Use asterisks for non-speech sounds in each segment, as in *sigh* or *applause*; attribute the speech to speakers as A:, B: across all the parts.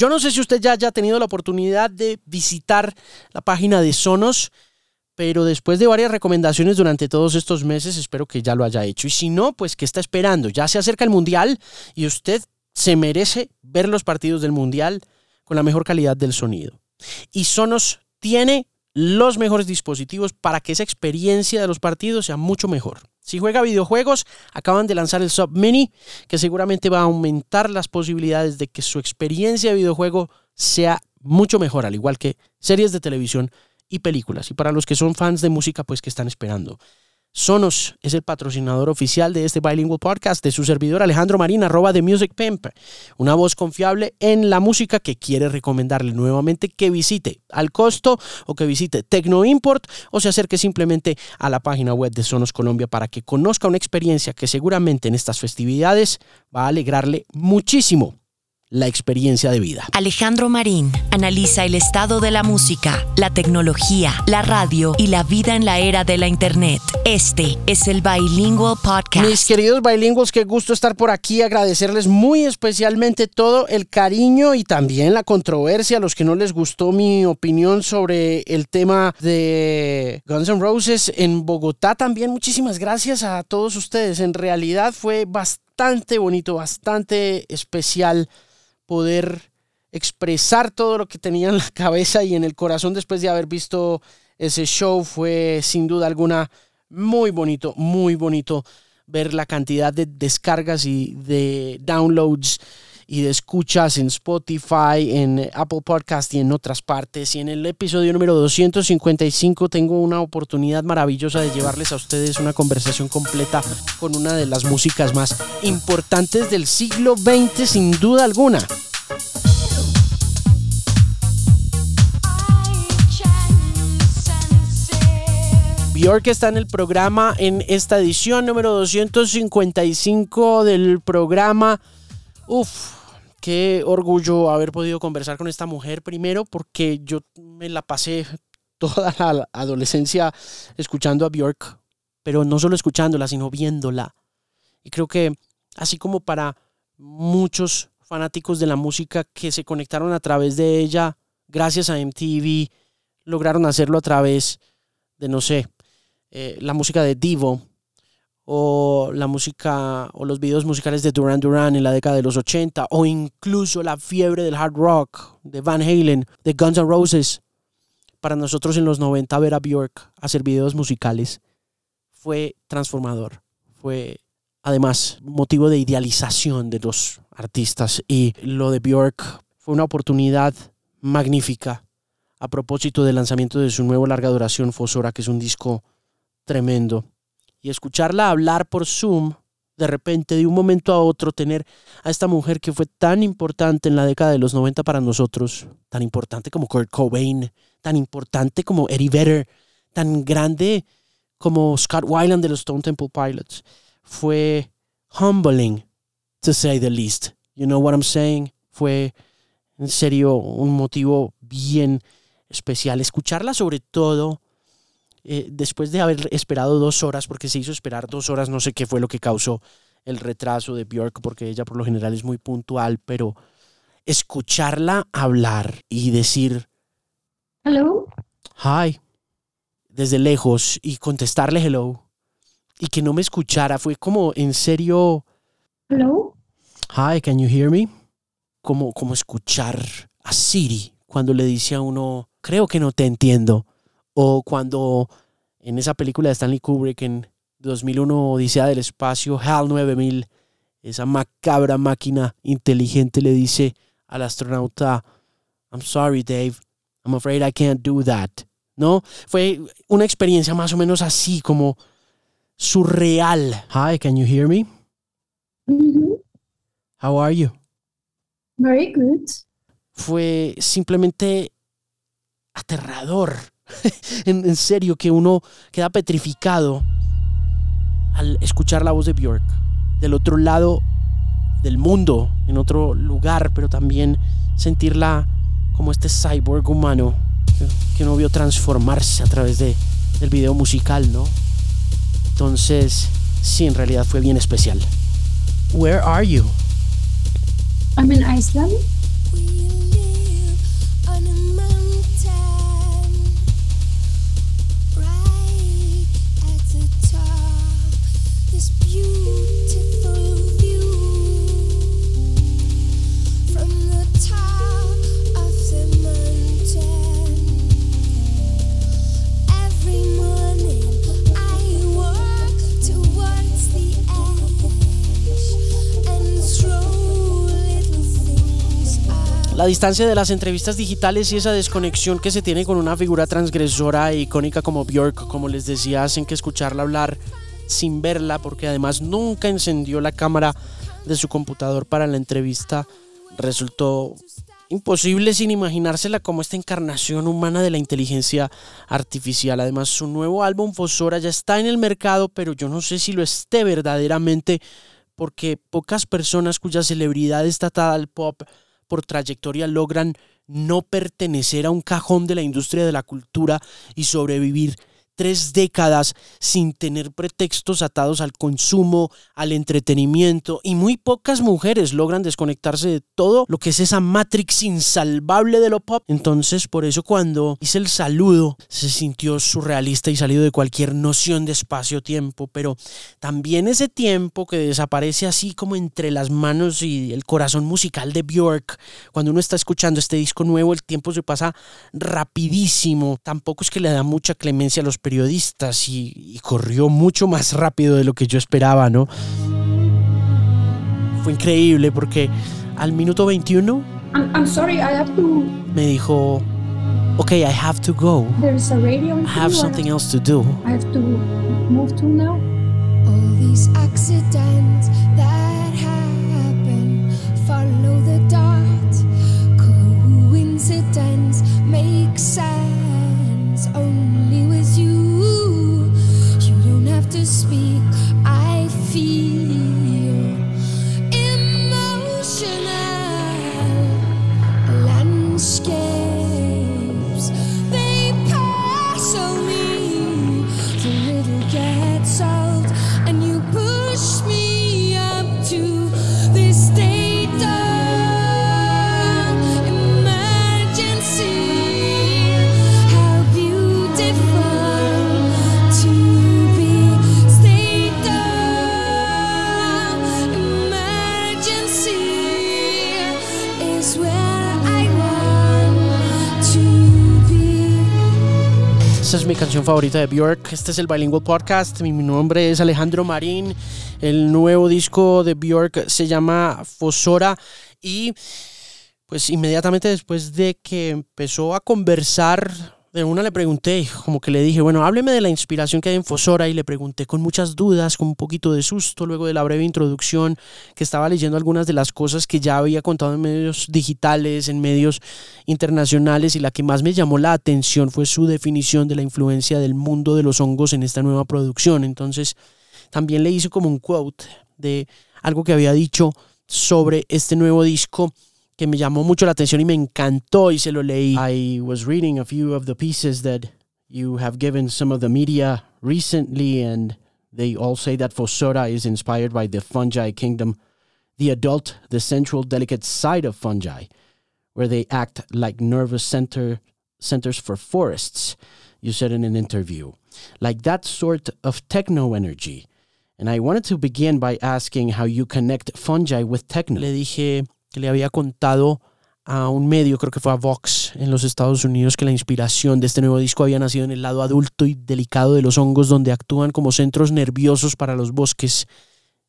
A: Yo no sé si usted ya haya tenido la oportunidad de visitar la página de Sonos, pero después de varias recomendaciones durante todos estos meses, espero que ya lo haya hecho. Y si no, pues ¿qué está esperando? Ya se acerca el Mundial y usted se merece ver los partidos del Mundial con la mejor calidad del sonido. Y Sonos tiene los mejores dispositivos para que esa experiencia de los partidos sea mucho mejor. Si juega videojuegos, acaban de lanzar el Sub Mini, que seguramente va a aumentar las posibilidades de que su experiencia de videojuego sea mucho mejor, al igual que series de televisión y películas. Y para los que son fans de música, pues que están esperando. Sonos es el patrocinador oficial de este Bilingual Podcast de su servidor Alejandro Marín, arroba de Music Pimp, una voz confiable en la música que quiere recomendarle nuevamente que visite al costo o que visite Tecno Import o se acerque simplemente a la página web de Sonos Colombia para que conozca una experiencia que seguramente en estas festividades va a alegrarle muchísimo la experiencia de vida.
B: Alejandro Marín analiza el estado de la música, la tecnología, la radio y la vida en la era de la Internet. Este es el Bilingual Podcast.
A: Mis queridos bilingües, qué gusto estar por aquí, agradecerles muy especialmente todo el cariño y también la controversia a los que no les gustó mi opinión sobre el tema de Guns N' Roses en Bogotá. También muchísimas gracias a todos ustedes. En realidad fue bastante bonito, bastante especial poder expresar todo lo que tenía en la *laughs* cabeza y en el corazón después de haber visto ese show. Fue sin duda alguna muy bonito, muy bonito ver la cantidad de descargas y de downloads y de escuchas en Spotify, en Apple Podcast y en otras partes. Y en el episodio número 255 tengo una oportunidad maravillosa de llevarles a ustedes una conversación completa con una de las músicas más importantes del siglo XX, sin duda alguna. Bjork está en el programa en esta edición número 255 del programa. Uf, qué orgullo haber podido conversar con esta mujer primero porque yo me la pasé toda la adolescencia escuchando a Bjork, pero no solo escuchándola, sino viéndola. Y creo que así como para muchos fanáticos de la música que se conectaron a través de ella, gracias a MTV, lograron hacerlo a través de, no sé, eh, la música de Divo o la música o los videos musicales de Duran Duran en la década de los 80 o incluso la fiebre del hard rock de Van Halen, de Guns N' Roses. Para nosotros en los 90 ver a Björk hacer videos musicales fue transformador. Fue además motivo de idealización de los artistas y lo de Björk fue una oportunidad magnífica a propósito del lanzamiento de su nuevo larga duración Fosora, que es un disco tremendo. Y escucharla hablar por Zoom, de repente, de un momento a otro, tener a esta mujer que fue tan importante en la década de los 90 para nosotros, tan importante como Kurt Cobain, tan importante como Eddie Vedder, tan grande como Scott Weiland de los Stone Temple Pilots, fue humbling, to say the least. You know what I'm saying? Fue en serio un motivo bien especial. Escucharla sobre todo eh, después de haber esperado dos horas, porque se hizo esperar dos horas, no sé qué fue lo que causó el retraso de Björk, porque ella por lo general es muy puntual, pero escucharla hablar y decir,
C: hello,
A: hi, desde lejos y contestarle hello y que no me escuchara, fue como en serio,
C: hello,
A: hi, can you hear me? Como, como escuchar a Siri cuando le dice a uno, creo que no te entiendo. O cuando en esa película de Stanley Kubrick en 2001 Odisea del Espacio, HAL 9000, esa macabra máquina inteligente le dice al astronauta, I'm sorry Dave, I'm afraid I can't do that. ¿No? Fue una experiencia más o menos así, como surreal. Hi, can you hear me? How are you?
C: Very good.
A: Fue simplemente aterrador *laughs* en, serio, que uno queda petrificado al escuchar la voz de Björk. Del otro lado del mundo, en otro lugar, pero también sentirla como este cyborg humano que uno vio transformarse a través de, del video musical, ¿no? Entonces, sí, en realidad fue bien especial. Where are you?
C: I'm in Iceland.
A: Distancia de las entrevistas digitales y esa desconexión que se tiene con una figura transgresora e icónica como Björk, como les decía, hacen que escucharla hablar sin verla, porque además nunca encendió la cámara de su computador para la entrevista, resultó imposible sin imaginársela como esta encarnación humana de la inteligencia artificial. Además, su nuevo álbum Fosora ya está en el mercado, pero yo no sé si lo esté verdaderamente, porque pocas personas cuya celebridad está atada al pop por trayectoria logran no pertenecer a un cajón de la industria de la cultura y sobrevivir tres décadas sin tener pretextos atados al consumo, al entretenimiento y muy pocas mujeres logran desconectarse de todo lo que es esa matrix insalvable de lo pop. Entonces por eso cuando hice el saludo se sintió surrealista y salido de cualquier noción de espacio-tiempo, pero también ese tiempo que desaparece así como entre las manos y el corazón musical de Björk, cuando uno está escuchando este disco nuevo el tiempo se pasa rapidísimo, tampoco es que le da mucha clemencia a los periodistas y, corrió mucho más rápido de lo que yo esperaba, ¿no? Fue increíble porque al minuto 21 me dijo, ok, I have to go.
C: There's a radio
A: I have something else to do.
C: I have to move to now.
D: All these accidents that happen follow the dot. Coincidence makes sense speak.
A: Esta es mi canción favorita de Björk. Este es el Bilingual Podcast. Mi, nombre es Alejandro Marín. El nuevo disco de Björk se llama Fosora. Y pues inmediatamente después de que empezó a conversar, de una le pregunté, como que le dije, bueno, hábleme de la inspiración que hay en Fosora. Y le pregunté con muchas dudas, con un poquito de susto, luego de la breve introducción, que estaba leyendo algunas de las cosas que ya había contado en medios digitales, en medios internacionales y la que más me llamó la atención fue su definición de la influencia del mundo de los hongos en esta nueva producción. Entonces, también le hice como un quote de algo que había dicho sobre este nuevo disco que me llamó mucho la atención y me encantó y se lo leí. I was reading a few of the pieces that you have given some of the media recently and they all say that Fosora is inspired by the fungi kingdom, the adult, the central delicate side of fungi where they act like nervous center centers for forests. You said in an interview, like that sort of techno energy. And I wanted to begin by asking how you connect fungi with techno. Le dije que le había contado a un medio, creo que fue a Vox en los Estados Unidos, que la inspiración de este nuevo disco había nacido en el lado adulto y delicado de los hongos, donde actúan como centros nerviosos para los bosques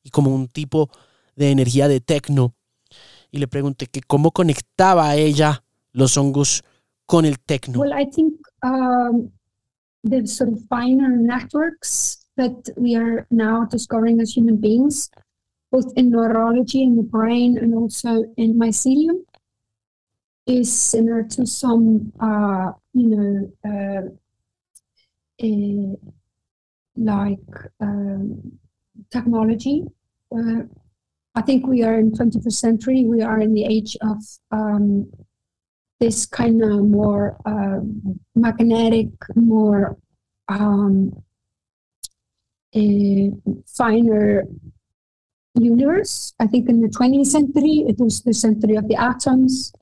A: y como un tipo de energía de techno y le pregunté que cómo conectaba a ella los hongos con el tecno.
C: Well, I think um, the sort of finer networks that we are now discovering as human beings, both in neurology in the brain and also in mycelium, is similar to some, uh, you know, uh, eh, like um, technology. Uh, I think we are in 21st century. We are in the age of um, this kind of more uh, magnetic, more um, a finer universe. I think in the 20th century, it was the century of the atoms,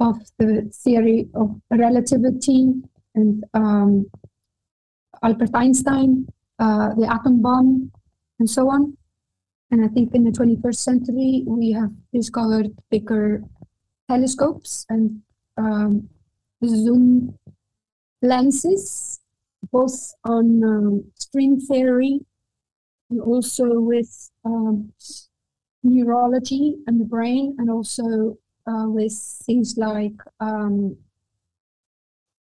C: of the theory of relativity, and um, Albert Einstein, uh, the atom bomb, and so on. And I think in the 21st century, we have discovered bigger telescopes and um, zoom lenses, both on um, string theory and also with um, neurology and the brain, and also uh, with things like, um,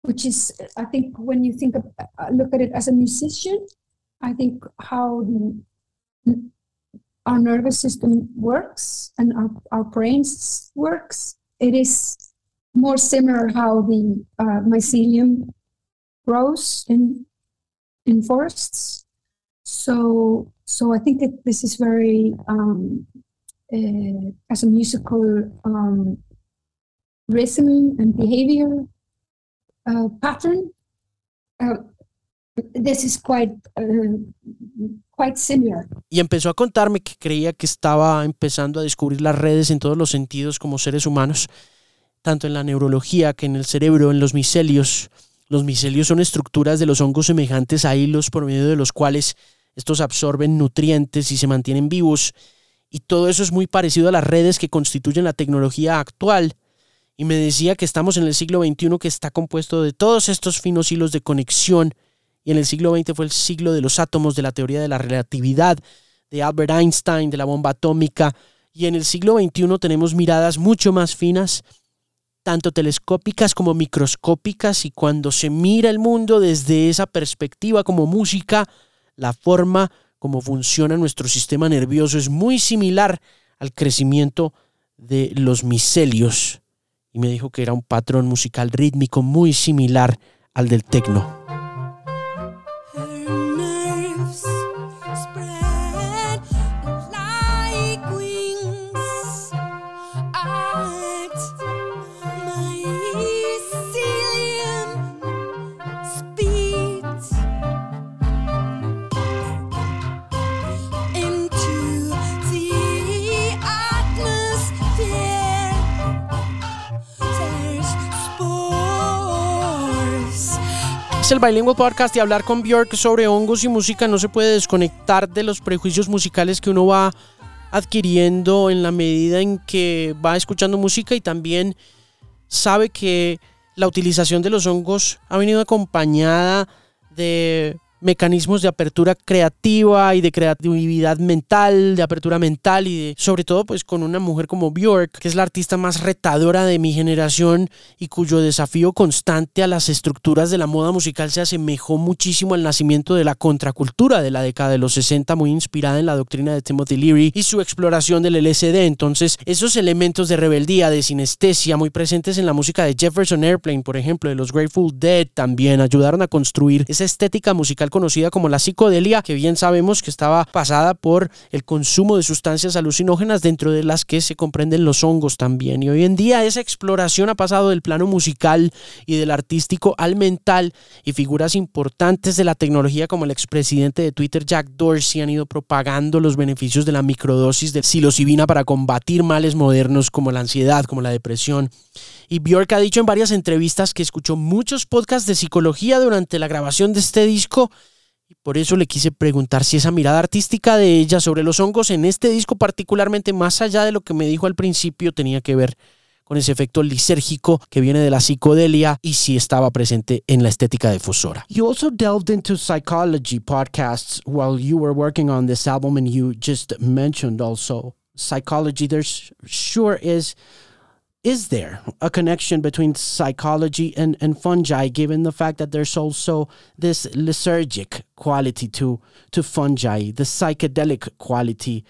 C: which is, I think, when you think of, uh, look at it as a musician, I think how the our nervous system works and our, our brains works. It is more similar how the uh, mycelium grows in in forests. So so I think that this is very um, uh, as a musical um, rhythm and behavior uh, pattern. Uh, this is quite uh, quite similar.
A: y empezó a contarme que creía que estaba empezando a descubrir las redes en todos los sentidos como seres humanos, tanto en la neurología que en el cerebro, en los micelios. Los micelios son estructuras de los hongos semejantes a hilos por medio de los cuales estos absorben nutrientes y se mantienen vivos. Y todo eso es muy parecido a las redes que constituyen la tecnología actual. Y me decía que estamos en el siglo XXI que está compuesto de todos estos finos hilos de conexión y en el siglo XX fue el siglo de los átomos, de la teoría de la relatividad, de Albert Einstein, de la bomba atómica, y en el siglo XXI tenemos miradas mucho más finas, tanto telescópicas como microscópicas, y cuando se mira el mundo desde esa perspectiva como música, la forma como funciona nuestro sistema nervioso es muy similar al crecimiento de los micelios. Y me dijo que era un patrón musical rítmico muy similar al del tecno. Es el Bilingual Podcast y hablar con Björk sobre hongos y música. No se puede desconectar de los prejuicios musicales que uno va adquiriendo en la medida en que va escuchando música y también sabe que la utilización de los hongos ha venido acompañada de mecanismos de apertura creativa y de creatividad mental, de apertura mental y de, sobre todo pues con una mujer como Björk, que es la artista más retadora de mi generación y cuyo desafío constante a las estructuras de la moda musical se asemejó muchísimo al nacimiento de la contracultura de la década de los 60, muy inspirada en la doctrina de Timothy Leary y su exploración del LSD. Entonces, esos elementos de rebeldía, de sinestesia, muy presentes en la música de Jefferson Airplane, por ejemplo, de los Grateful Dead, también ayudaron a construir esa estética musical conocida como la psicodelia, que bien sabemos que estaba pasada por el consumo de sustancias alucinógenas, dentro de las que se comprenden los hongos también. Y hoy en día esa exploración ha pasado del plano musical y del artístico al mental, y figuras importantes de la tecnología como el expresidente de Twitter, Jack Dorsey, han ido propagando los beneficios de la microdosis de psilocibina para combatir males modernos como la ansiedad, como la depresión. Y Björk ha dicho en varias entrevistas que escuchó muchos podcasts de psicología durante la grabación de este disco por eso le quise preguntar si esa mirada artística de ella sobre los hongos en este disco particularmente más allá de lo que me dijo al principio tenía que ver con ese efecto lisérgico que viene de la psicodelia y si estaba presente en la estética de Fusora. You also delved into psychology podcasts while you were working on this album and you just mentioned also psychology there's sure is is there a connection between psychology and, and fungi given the fact that there's also this lysergic quality to to fungi the psychedelic quality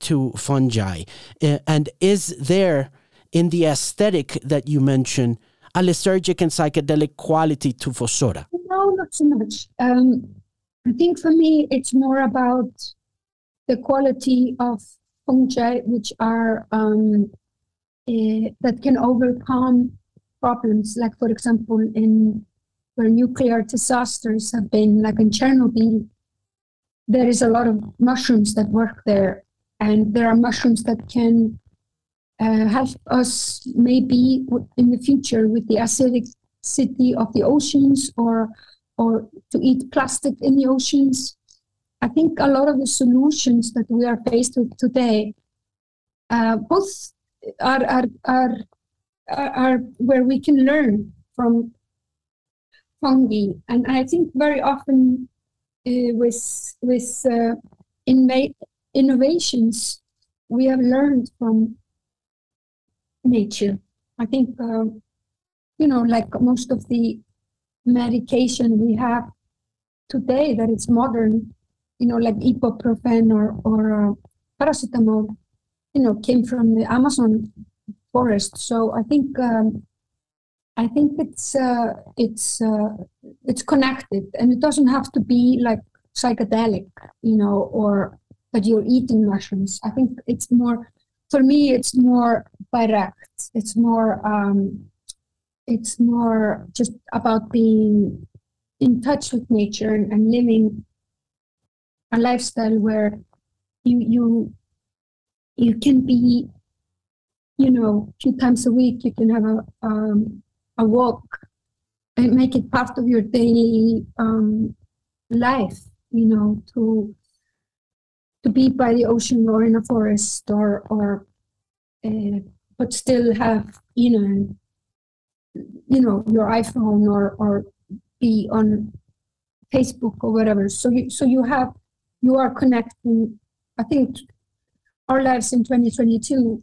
A: to fungi and is there in the aesthetic that you mentioned a lysergic and psychedelic quality to fosora
C: No, not so much. Um, I think for me, it's more about the quality of fungi, which are um, that can overcome problems. Like, for example, in where nuclear disasters have been, like in Chernobyl, there is a lot of mushrooms that work there, and there are mushrooms that can uh, help us maybe in the future with the acidic city of the oceans or or to eat plastic in the oceans. I think a lot of the solutions that we are faced with today, uh, both are, are, are are, where we can learn from fungi, and I think very often uh, with with uh, inva- innovations we have learned from nature. I think uh, you know, like most of the medication we have today that it's modern, you know, like ibuprofen or or uh, paracetamol, you know, came from the Amazon forest. So I think um, I think it's uh, it's uh, it's connected, and it doesn't have to be like psychedelic, you know, or that you're eating mushrooms. I think it's more for me. It's more direct. It's more um, it's more just about being in touch with nature and, and living a lifestyle where you you you can be you know a few times a week you can have a um, a walk and make it part of your daily um, life you know to to be by the ocean or in a forest or or uh, but still have you know you know your iphone or or be on facebook or whatever. So you so you have you are connecting i think our lives in 2022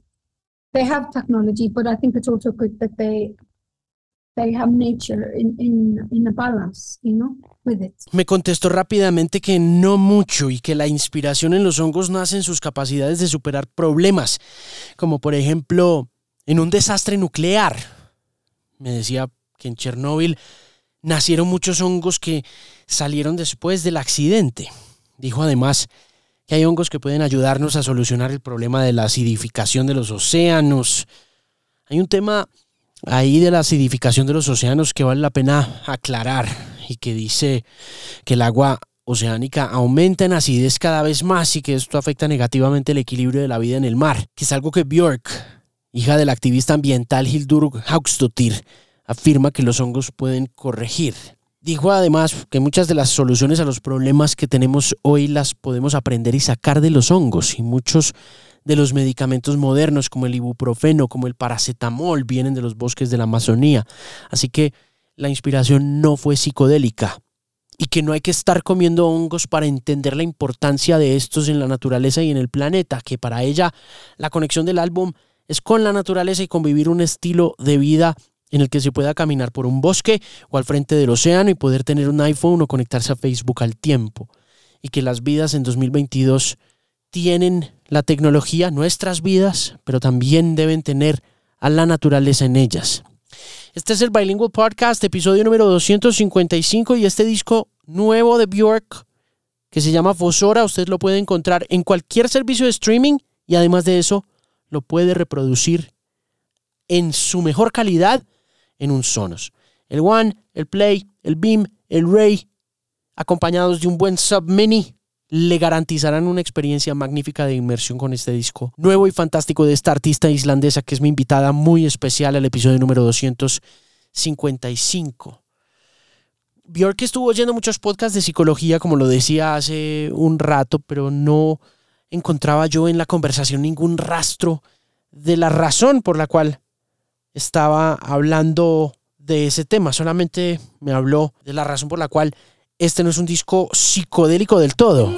C: they have technology but i think it's also good that they they have nature in in in a balance you know with it
A: Me contestó rápidamente que no mucho y que la inspiración en los hongos nace en sus capacidades de superar problemas, como por ejemplo en un desastre nuclear. Me decía que en Chernóbil nacieron muchos hongos que salieron después del accidente. Dijo además que hay hongos que pueden ayudarnos a solucionar el problema de la acidificación de los océanos. Hay un tema ahí de la acidificación de los océanos que vale la pena aclarar y que dice que el agua oceánica aumenta en acidez cada vez más y que esto afecta negativamente el equilibrio de la vida en el mar, que es algo que Björk, hija del activista ambiental Hildur Hauksdóttir, afirma que los hongos pueden corregir. Dijo además que muchas de las soluciones a los problemas que tenemos hoy las podemos aprender y sacar de los hongos y muchos de los medicamentos modernos como el ibuprofeno, como el paracetamol, vienen de los bosques de la Amazonía. Así que la inspiración no fue psicodélica y que no hay que estar comiendo hongos para entender la importancia de estos en la naturaleza y en el planeta, que para ella la conexión del álbum es con la naturaleza y convivir un estilo de vida en el que se pueda caminar por un bosque o al frente del océano y poder tener un iPhone o conectarse a Facebook al tiempo. Y que las vidas en 2022 tienen la tecnología, nuestras vidas, pero también deben tener a la naturaleza en ellas. Este es el Bilingual Podcast, episodio número 255 y este disco nuevo de Bjork que se llama Fosora, usted lo puede encontrar en cualquier servicio de streaming y además de eso lo puede reproducir en su mejor calidad en un Sonos. El One, el Play, el Beam, el Ray, acompañados de un buen Sub Mini, le garantizarán una experiencia magnífica de inmersión con este disco nuevo y fantástico de esta artista islandesa que es mi invitada muy especial al episodio número 255. Björk estuvo oyendo muchos podcasts de psicología, como lo decía hace un rato, pero no encontraba yo en la conversación ningún rastro de la razón por la cual estaba hablando de ese tema. Solamente me habló de la razón por la cual este no es un disco psicodélico del todo.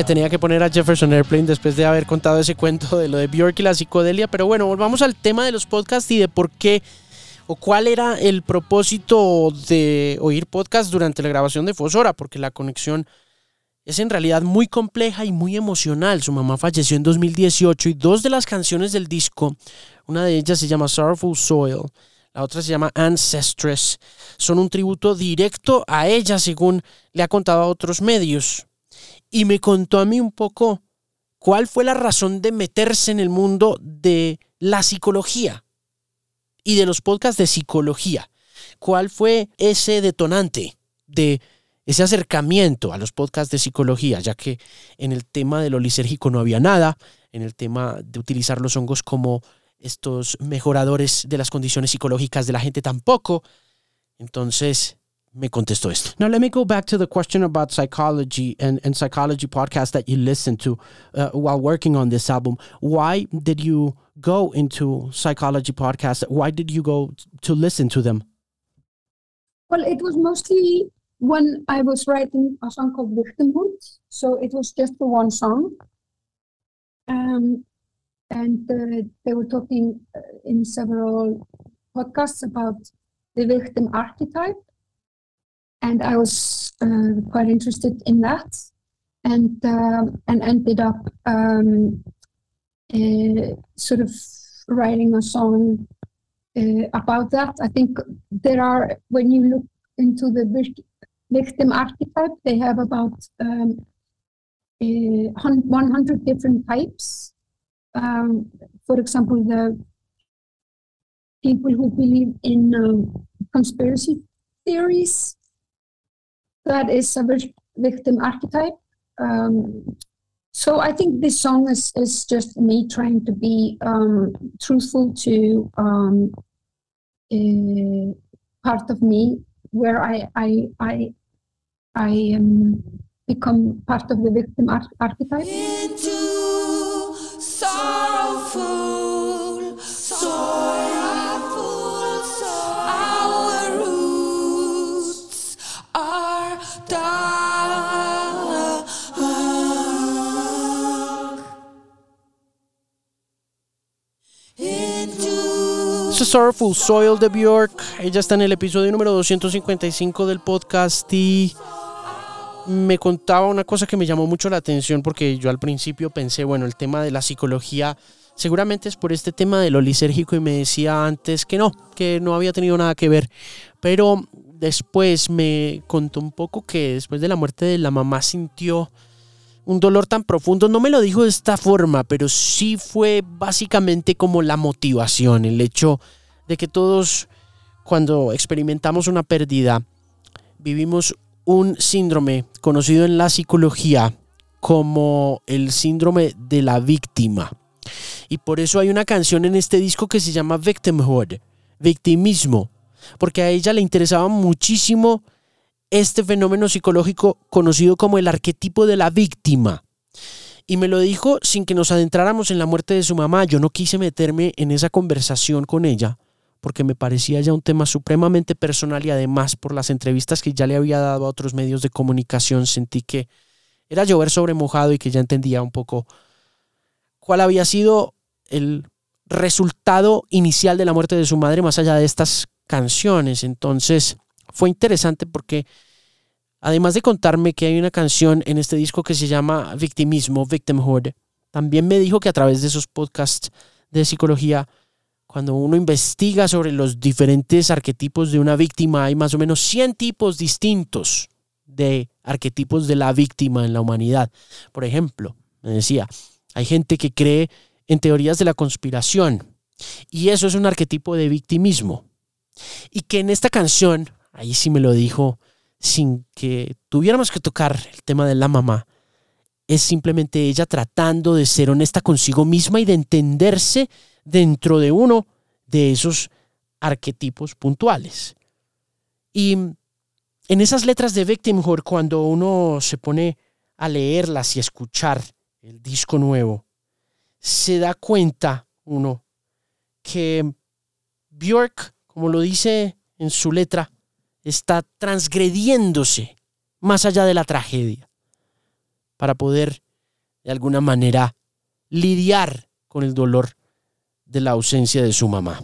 A: Eh, tenía que poner a Jefferson Airplane después de haber contado ese cuento de lo de Björk y la psicodelia. Pero bueno, volvamos al tema de los podcasts y de por qué o cuál era el propósito de oír podcast durante la grabación de Fosora, porque la conexión es en realidad muy compleja y muy emocional. Su mamá falleció en 2018 y dos de las canciones del disco, una de ellas se llama Sorrowful Soil, la otra se llama Ancestress, son un tributo directo a ella, según le ha contado a otros medios y me contó a mí un poco cuál fue la razón de meterse en el mundo de la psicología. y de los podcasts de psicología. ¿Cuál fue ese detonante de ese acercamiento a los podcasts de psicología? Ya que en el tema de lo lisérgico no había nada, en el tema de utilizar los hongos como estos mejoradores de las condiciones psicológicas de la gente tampoco. Entonces me contestó esto. Now let me go back to the question about psychology and, and psychology podcast that you listened to uh, while working on this album. Why did you go into psychology podcasts? Why did you go to listen to them?
C: Well, it was mostly when I was writing a song called Victimhood. So it was just the one song. Um, and uh, they were talking uh, in several podcasts about the victim archetype. And I was uh, quite interested in that and, um, and ended up um, uh, sort of writing a song uh, about that. I think there are, when you look into the vic- victim archetype, they have about um, uh, 100 different types. Um, for example, the people who believe in um, conspiracy theories, that is a victim archetype. Um, so I think this song is, is just me trying to be um, truthful to um, uh, part of me where I I I I um, become part of the victim ar- archetype.
D: into
A: Sorrowful Soil de Bjork. Ella está en el episodio número 255 del podcast y me contaba una cosa que me llamó mucho la atención porque yo al principio pensé, bueno, el tema de la psicología seguramente es por este tema de lo lisérgico y me decía antes que no, que no había tenido nada que ver. Pero después me contó un poco que después de la muerte de la mamá sintió un dolor tan profundo. No me lo dijo de esta forma, pero sí fue básicamente como la motivación, el hecho de que todos cuando experimentamos una pérdida vivimos un síndrome conocido en la psicología como el síndrome de la víctima. Y por eso hay una canción en este disco que se llama Victimhood, victimismo, porque a ella le interesaba muchísimo este fenómeno psicológico conocido como el arquetipo de la víctima. Y me lo dijo sin que nos adentráramos en la muerte de su mamá. Yo no quise meterme en esa conversación con ella porque me parecía ya un tema supremamente personal y además por las entrevistas que ya le había dado a otros medios de comunicación sentí que era llover sobre mojado y que ya entendía un poco cuál había sido el resultado inicial de la muerte de su madre más allá de estas canciones. Entonces fue interesante porque además de contarme que hay una canción en este disco que se llama Victimismo, Victimhood, también me dijo que a través de esos podcasts de psicología, cuando uno investiga sobre los diferentes arquetipos de una víctima, hay más o menos 100 tipos distintos de arquetipos de la víctima en la humanidad. Por ejemplo, me decía, hay gente que cree en teorías de la conspiración y eso es un arquetipo de victimismo. Y que en esta canción, ahí sí me lo dijo, sin que tuviéramos que tocar el tema de la mamá, es simplemente ella tratando de ser honesta consigo misma y de entenderse dentro de uno de esos arquetipos puntuales. Y en esas letras de Victimhood, cuando uno se pone a leerlas y escuchar el disco nuevo, se da cuenta uno que Björk, como lo dice en su letra, está transgrediéndose más allá de la tragedia para poder de alguna manera lidiar con el dolor de la ausencia de su mamá.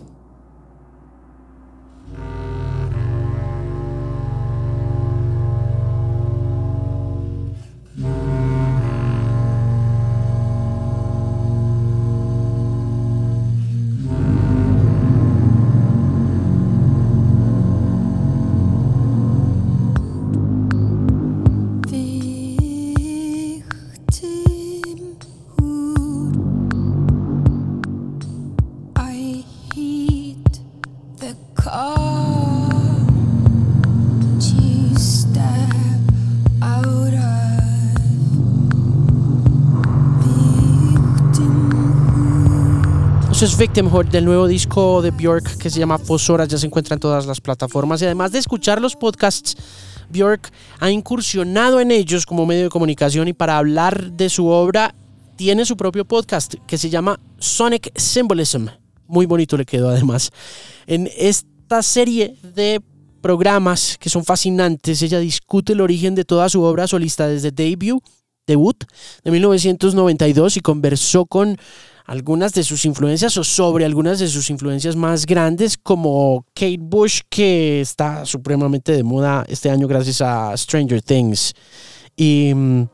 D: Victimhood
A: del nuevo disco de Björk que se llama Fosoras, ya se encuentra en todas las plataformas. Y además de escuchar los podcasts, Björk ha incursionado en ellos como medio de comunicación y para hablar de su obra tiene su propio podcast que se llama Sonic Symbolism. Muy bonito le quedó además. En esta serie de programas que son fascinantes, ella discute el origen de toda su obra solista desde debut, debut de 1992 y conversó con algunas de sus influencias o sobre algunas de sus influencias más grandes como Kate Bush que está supremamente de moda este año gracias a Stranger Things. Y mm,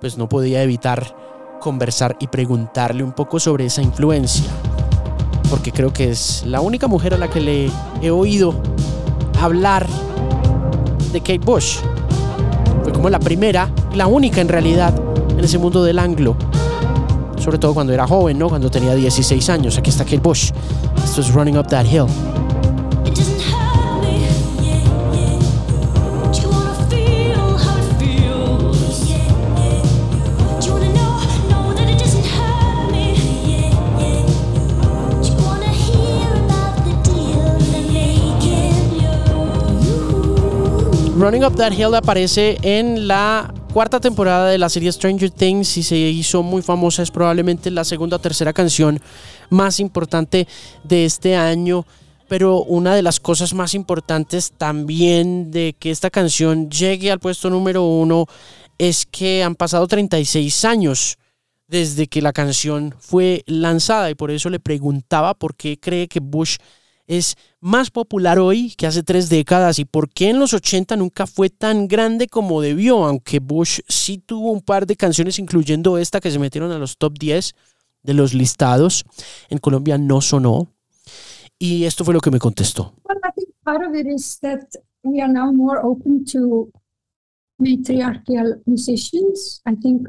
A: pues no podía evitar conversar y preguntarle un poco sobre esa influencia porque creo que es la única mujer a la que le he oído hablar de Kate Bush como la primera la única en realidad en ese mundo del anglo sobre todo cuando era joven, ¿no? Cuando tenía 16 años. Aquí está Kate Bush. Esto es Running Up That Hill. Running Up That Hill aparece en la cuarta temporada de la serie Stranger Things y se hizo muy famosa. Es probablemente la segunda o tercera canción más importante de este año. Pero una de las cosas más importantes también de que esta canción llegue al puesto número uno es que han pasado 36 años desde que la canción fue lanzada y por eso le preguntaba por qué cree que Bush es más popular hoy que hace tres décadas y por qué en los 80 nunca fue tan grande como debió, aunque Bush sí tuvo un par de canciones, incluyendo esta que se metieron a los top 10 de los listados. En Colombia no sonó. Y esto fue lo que me contestó.
C: I think part of it is that we are now more open to matriarchal musicians. I think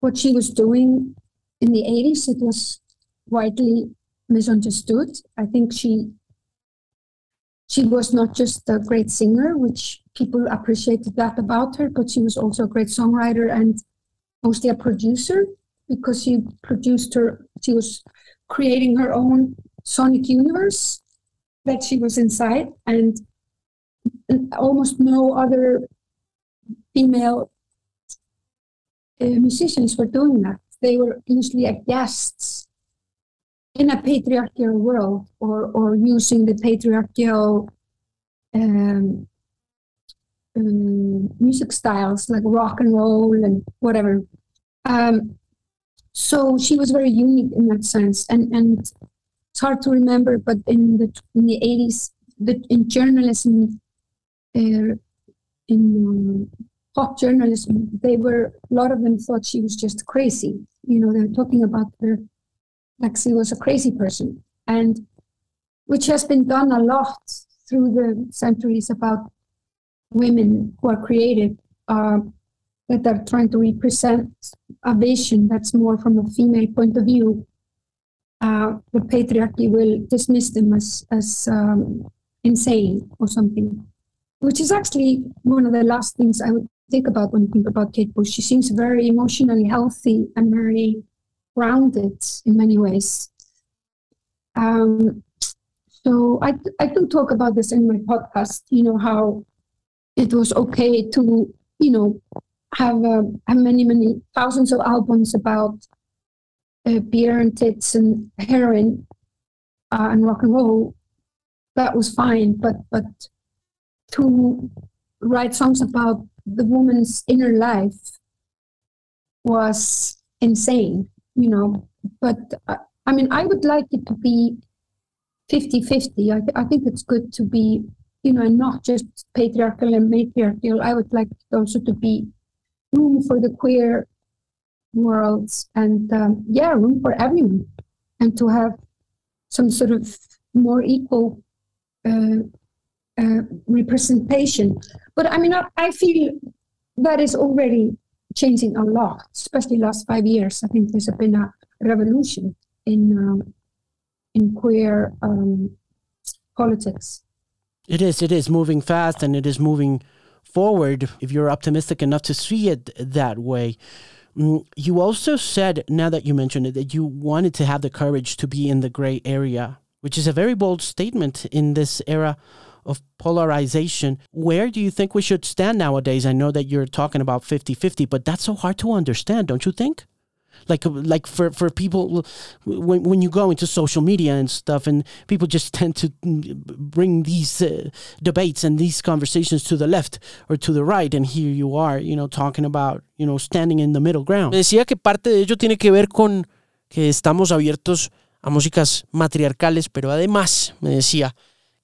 C: what she was doing in the 80s, it was widely misunderstood. I think she she was not just a great singer, which people appreciated that about her, but she was also a great songwriter and mostly a producer because she produced her, she was creating her own sonic universe that she was inside, and almost no other female uh, musicians were doing that. They were usually guests in a patriarchal world or, or using the patriarchal um, um, music styles like rock and roll and whatever. Um, so she was very unique in that sense, and and it's hard to remember, but in the in the eighties, the in journalism, uh, in um, pop journalism, they were a lot of them thought she was just crazy. You know, they were talking about her she was a crazy person, and which has been done a lot through the centuries about women who are creative uh, that are trying to represent a vision that's more from a female point of view. Uh, the patriarchy will dismiss them as as um, insane or something, which is actually one of the last things I would think about when you think about Kate Bush. She seems very emotionally healthy and very grounded in many ways. Um, so I, I do talk about this in my podcast, you know, how it was okay to, you know, have, uh, have many, many thousands of albums about uh, beer and tits and heroin uh, and rock and roll. That was fine, but, but to write songs about the woman's inner life was insane you know but uh, i mean i would like it to be 50 50 I, I think it's good to be you know and not just patriarchal and matriarchal. I would like also to be room for the queer worlds and um, yeah room for everyone and to have some sort of more equal uh, uh, representation. But i mean I, I feel that is already changing a lot, especially last five years. I think there's been a revolution in um, in queer um, politics.
A: It is. It is moving fast, and it is moving forward. If you're optimistic enough to see it that way, Mm, You also said, now that you mentioned it, that you wanted to have the courage to be in the gray area, which is a very bold statement in this era of polarization. Where do you think we should stand nowadays? I know that you're talking about 50 50, but that's so hard to understand, don't you think? Like, like for, for people, when, when you go into social media and stuff, and people just *laughs* tend to bring these uh, debates and these conversations to the left or to the right, and here you are, you know, talking about, you know, standing in the middle ground. Me decía que parte de ello tiene que ver con que estamos abiertos a músicas matriarcales, pero además, me decía,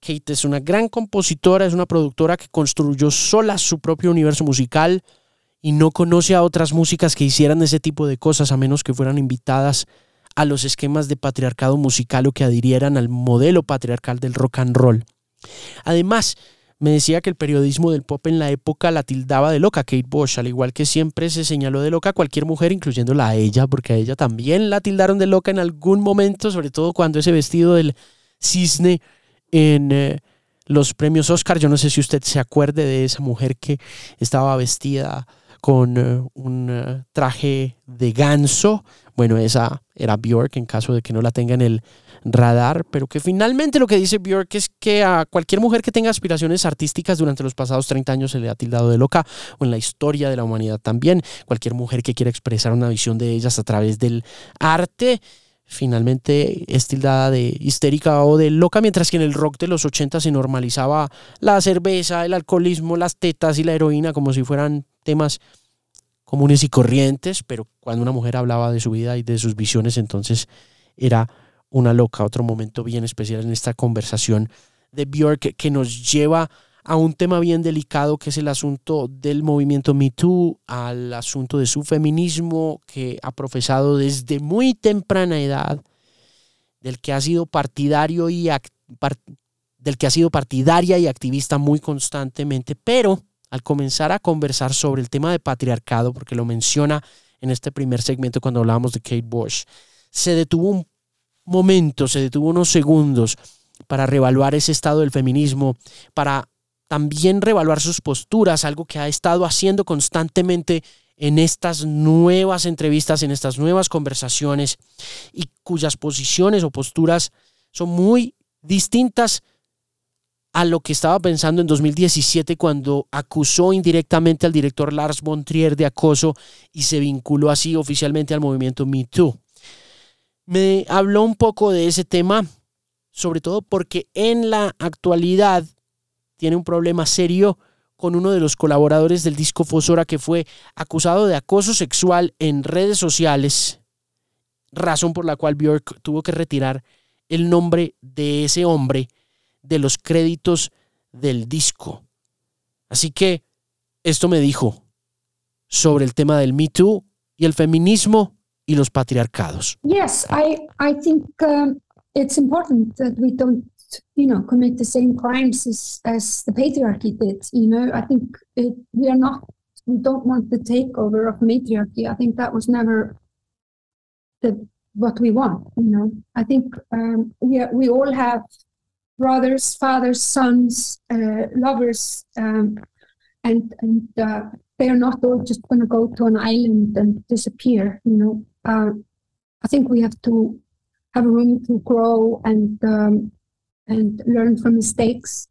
A: Kate es una gran compositora, es una productora que construyó sola su propio universo musical y no conoce a otras músicas que hicieran ese tipo de cosas a menos que fueran invitadas a los esquemas de patriarcado musical o que adhirieran al modelo patriarcal del rock and roll. Además, me decía que el periodismo del pop en la época la tildaba de loca Kate Bush, al igual que siempre se señaló de loca a cualquier mujer, incluyéndola a ella, porque a ella también la tildaron de loca en algún momento, sobre todo cuando ese vestido del cisne en eh, los premios Oscar, yo no sé si usted se acuerde de esa mujer que estaba vestida con eh, un eh, traje de ganso. Bueno, esa era Bjork en caso de que no la tenga en el radar, pero que finalmente lo que dice Bjork es que a cualquier mujer que tenga aspiraciones artísticas durante los pasados 30 años se le ha tildado de loca, o en la historia de la humanidad también. Cualquier mujer que quiera expresar una visión de ellas a través del arte finalmente es tildada de histérica o de loca, mientras que en el rock de los 80 se normalizaba la cerveza, el alcoholismo, las tetas y la heroína como si fueran temas comunes y corrientes, pero cuando una mujer hablaba de su vida y de sus visiones, entonces era una loca. Otro momento bien especial en esta conversación de Björk que nos lleva a un tema bien delicado que es el asunto del movimiento Me Too, al asunto de su feminismo que ha profesado desde muy temprana edad, del que ha sido partidario y del que ha sido partidaria y activista muy constantemente, pero al comenzar a conversar sobre el tema de patriarcado, porque lo menciona en este primer segmento cuando hablábamos de Kate Bush, se detuvo un momento, se detuvo unos segundos para reevaluar ese estado del feminismo, para también reevaluar sus posturas, algo que ha estado haciendo constantemente en estas nuevas entrevistas, en estas nuevas conversaciones y cuyas posiciones o posturas son muy distintas a lo que estaba pensando en 2017 cuando acusó indirectamente al director Lars von Trier de acoso y se vinculó así oficialmente al movimiento Me Too. Me habló un poco de ese tema, sobre todo porque en la actualidad tiene un problema serio con uno de los colaboradores del disco Fosora que fue acusado de acoso sexual en redes sociales, razón por la cual Björk tuvo que retirar el nombre de ese hombre de los créditos del disco. Así que esto me dijo sobre el tema del Me Too y el feminismo y los patriarcados.
C: Yes, I I think um, it's important that we don't, you know, commit the same crimes as as the patriarchy did. You know, I think it, we are not, we don't want the takeover of matriarchy. I think that was never the what we want. You know, I think um, we are, we all have brothers, fathers, sons, uh, lovers, um, and and uh, they are not all just going to go to an island and disappear. You know, uh, I think we have to have room to grow and um, and learn from mistakes.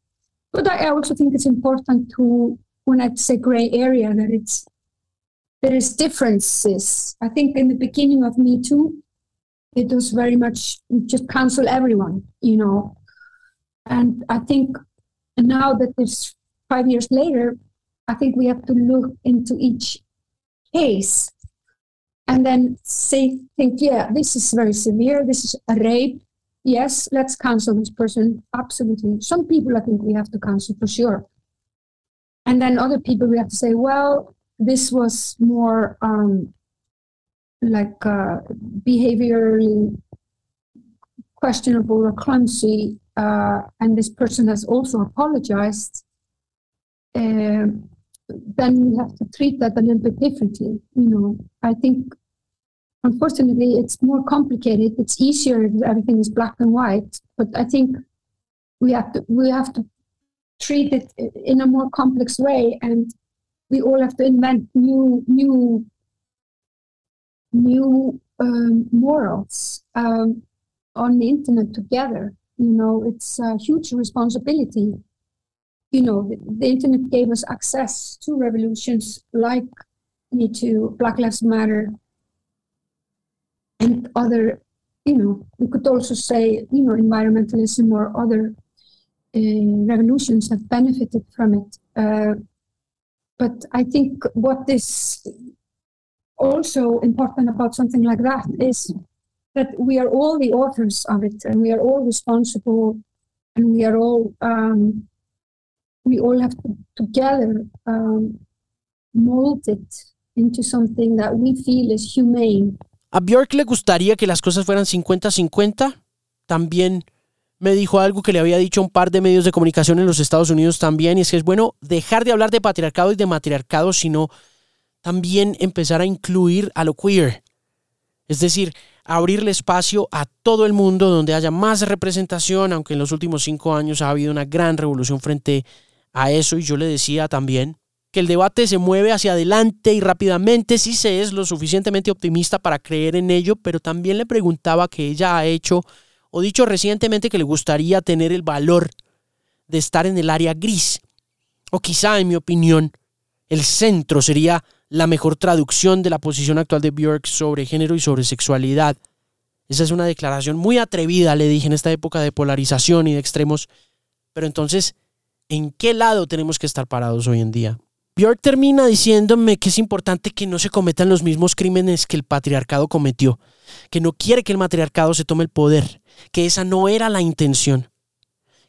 C: But I also think it's important to, when I say gray area, that it's there is differences. I think in the beginning of Me Too, it was very much just cancel everyone, you know. And I think now that it's five years later, I think we have to look into each case and then say, think, yeah, this is very severe. This is a rape. Yes, let's cancel this person. Absolutely. Some people I think we have to cancel for sure. And then other people we have to say, well, this was more um, like uh, behaviorally questionable or clumsy, uh, and this person has also apologized. Um, then we have to treat that a little bit differently. You know, I think unfortunately it's more complicated. It's easier if everything is black and white, but I think we have to we have to treat it in a more complex way, and we all have to invent new new new um, morals um, on the internet together. You know, it's a huge responsibility. You know, the, the internet gave us access to revolutions like Me Too, Black Lives Matter, and other, you know, we could also say, you know, environmentalism or other uh, revolutions have benefited from it. Uh, but I think what is also important about something like that is that we are all the authors of it and we are all responsible and we are all um, we all have to together um, mold it into something that we feel is humane
A: ¿A Björk le gustaría que las cosas fueran 50-50? También me dijo algo que le había dicho un par de medios de comunicación en los Estados Unidos también, y es que es bueno dejar de hablar de patriarcado y de matriarcado, sino también empezar a incluir a lo queer. Es decir, abrirle espacio a todo el mundo donde haya más representación, aunque en los últimos cinco años ha habido una gran revolución frente a eso, y yo le decía también que el debate se mueve hacia adelante y rápidamente, si se es lo suficientemente optimista para creer en ello, pero también le preguntaba que ella ha hecho o dicho recientemente que le gustaría tener el valor de estar en el área gris. O quizá, en mi opinión, el centro sería la mejor traducción de la posición actual de Björk sobre género y sobre sexualidad. Esa es una declaración muy atrevida, le dije, en esta época de polarización y de extremos. Pero entonces, ¿en qué lado tenemos que estar parados hoy en día? Björk termina diciéndome que es importante que no se cometan los mismos crímenes que el patriarcado cometió, que no quiere que el matriarcado se tome el poder, que esa no era la intención,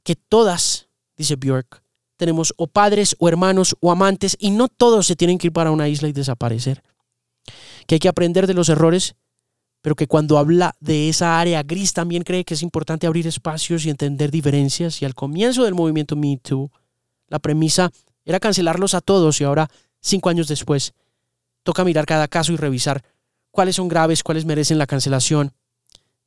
A: que todas, dice Björk, tenemos o padres o hermanos o amantes y no todos se tienen que ir para una isla y desaparecer, que hay que aprender de los errores, pero que cuando habla de esa área gris también cree que es importante abrir espacios y entender diferencias y al comienzo del movimiento Me Too, la premisa era cancelarlos a todos y ahora, cinco años después, toca mirar cada caso y revisar cuáles son graves, cuáles merecen la cancelación.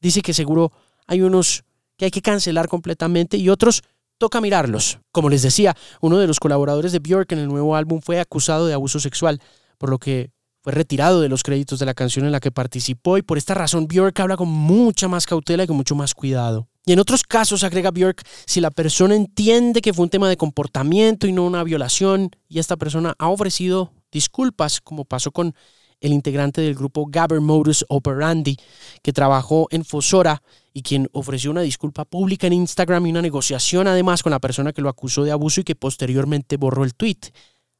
A: Dice que seguro hay unos que hay que cancelar completamente y otros toca mirarlos. Como les decía, uno de los colaboradores de Björk en el nuevo álbum fue acusado de abuso sexual, por lo que fue retirado de los créditos de la canción en la que participó y por esta razón Björk habla con mucha más cautela y con mucho más cuidado. Y en otros casos, agrega Björk, si la persona entiende que fue un tema de comportamiento y no una violación, y esta persona ha ofrecido disculpas, como pasó con el integrante del grupo Gabber Modus Operandi, que trabajó en Fosora y quien ofreció una disculpa pública en Instagram y una negociación además con la persona que lo acusó de abuso y que posteriormente borró el tweet.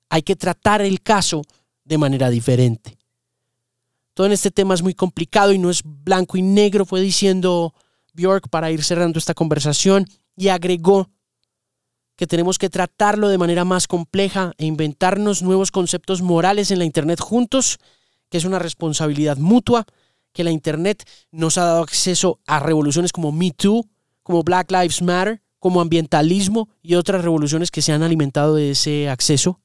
A: Hay que tratar el caso de manera diferente. Todo en este tema es muy complicado y no es blanco y negro, fue diciendo Bjork para ir cerrando esta conversación y agregó que tenemos que tratarlo de manera más compleja e inventarnos nuevos conceptos morales en la Internet juntos, que es una responsabilidad mutua, que la Internet nos ha dado acceso a revoluciones como Me Too, como Black Lives Matter, como ambientalismo y otras revoluciones que se han alimentado de ese acceso,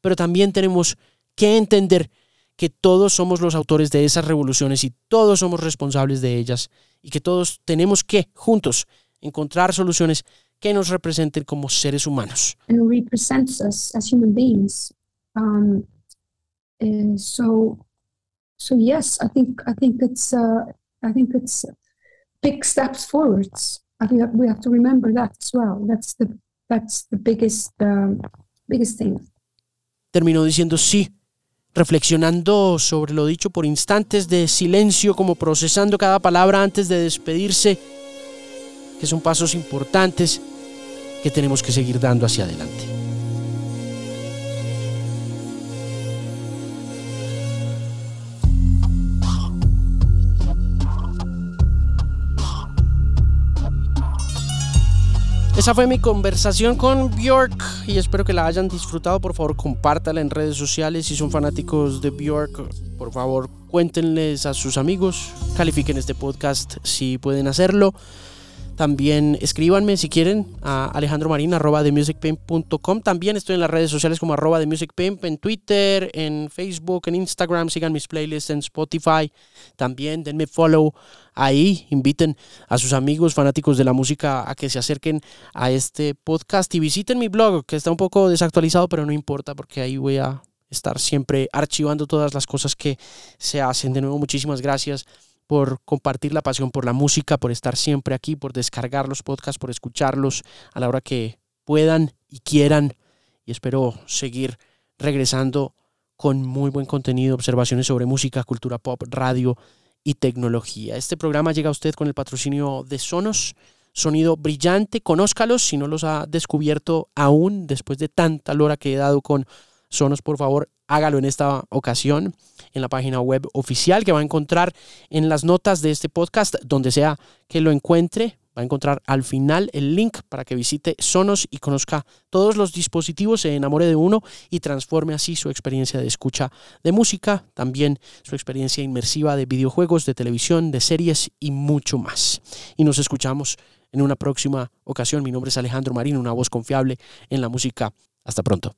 A: pero también tenemos que entender que todos somos los autores de esas revoluciones y todos somos responsables de ellas y que todos tenemos que juntos encontrar soluciones que nos representen como seres humanos.
C: and represents us as human beings. Um, uh, so, so yes, I think I think it's uh, I think it's big steps forwards. I think we have to remember that as well. That's the that's the biggest um, biggest thing.
A: Terminó diciendo sí, reflexionando sobre lo dicho por instantes de silencio, como procesando cada palabra antes de despedirse, que son pasos importantes que tenemos que seguir dando hacia adelante. Esa fue mi conversación con Bjork y espero que la hayan disfrutado. Por favor, compártala en redes sociales. Si son fanáticos de Bjork, por favor, cuéntenles a sus amigos. Califiquen este podcast si pueden hacerlo. También escríbanme si quieren a alejandromarin arroba themusicpimp.com. También estoy en las redes sociales como arroba themusicpimp, en Twitter, en Facebook, en Instagram. Sigan mis playlists en Spotify. También denme follow ahí. Inviten a sus amigos fanáticos de la música a que se acerquen a este podcast y visiten mi blog que está un poco desactualizado, pero no importa porque ahí voy a estar siempre archivando todas las cosas que se hacen. De nuevo, muchísimas gracias por compartir la pasión por la música, por estar siempre aquí, por descargar los podcasts, por escucharlos a la hora que puedan y quieran. Y espero seguir regresando con muy buen contenido, observaciones sobre música, cultura pop, radio y tecnología. Este programa llega a usted con el patrocinio de Sonos. Sonido brillante, conózcalos si no los ha descubierto aún después de tanta lora que he dado con Sonos, por favor, hágalo en esta ocasión en la página web oficial que va a encontrar en las notas de este podcast, donde sea que lo encuentre. Va a encontrar al final el link para que visite Sonos y conozca todos los dispositivos, se enamore de uno y transforme así su experiencia de escucha de música, también su experiencia inmersiva de videojuegos, de televisión, de series y mucho más. Y nos escuchamos en una próxima ocasión. Mi nombre es Alejandro Marín, una voz confiable en la música. Hasta pronto.